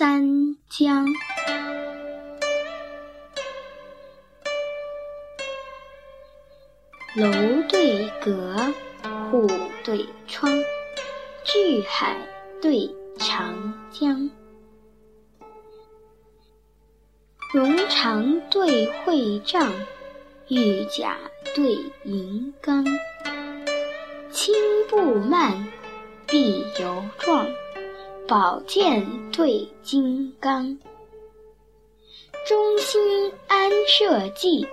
三江。楼对阁，户对窗，巨海对长江。绒长对会帐，玉甲对银缸。轻步慢，必有状；宝剑对金刚。忠心安社稷，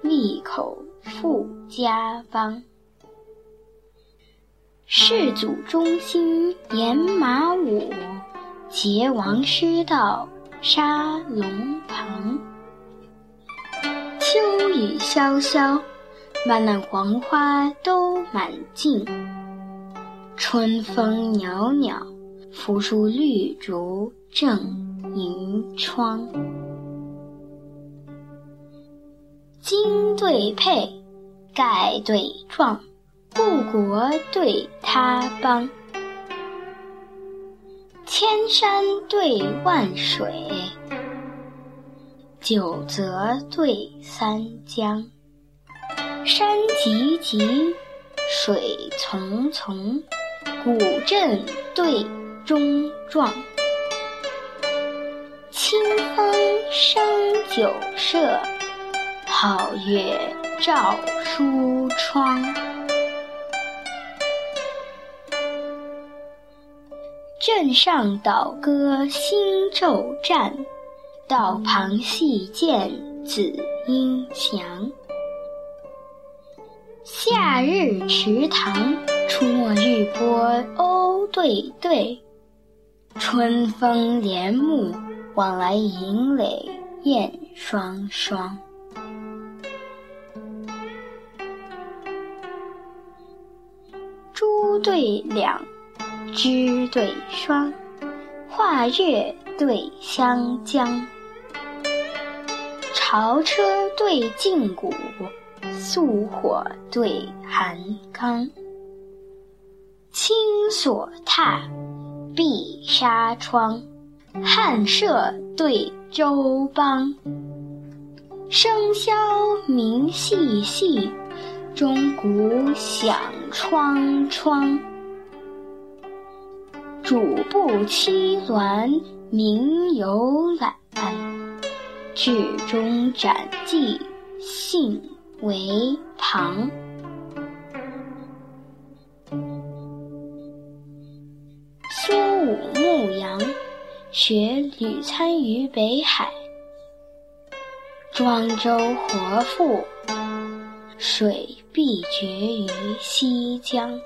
利口富家邦。世祖忠心严马武，桀王失道杀龙庞。秋雨潇潇。漫漫黄花都满径，春风袅袅，扶疏绿竹正迎窗。金对佩，盖对幢，故国对他邦。千山对万水，九泽对三江。山急急，水淙淙，古镇对中壮。清风生酒舍，皓月照书窗。镇上倒歌新昼战，道旁戏剑紫英墙。夏日池塘，出没日波鸥对对；春风帘幕，往来银垒燕双双。珠对两，枝对霜，画月对湘江，潮车对劲鼓。素火对寒缸，青锁踏，碧纱窗，汉舍对周邦。笙箫鸣细细，钟鼓响窗窗。主簿七鸾鸣游览，至中展记信。为旁。雪屡参于北海。庄周活赋，水必绝于西江。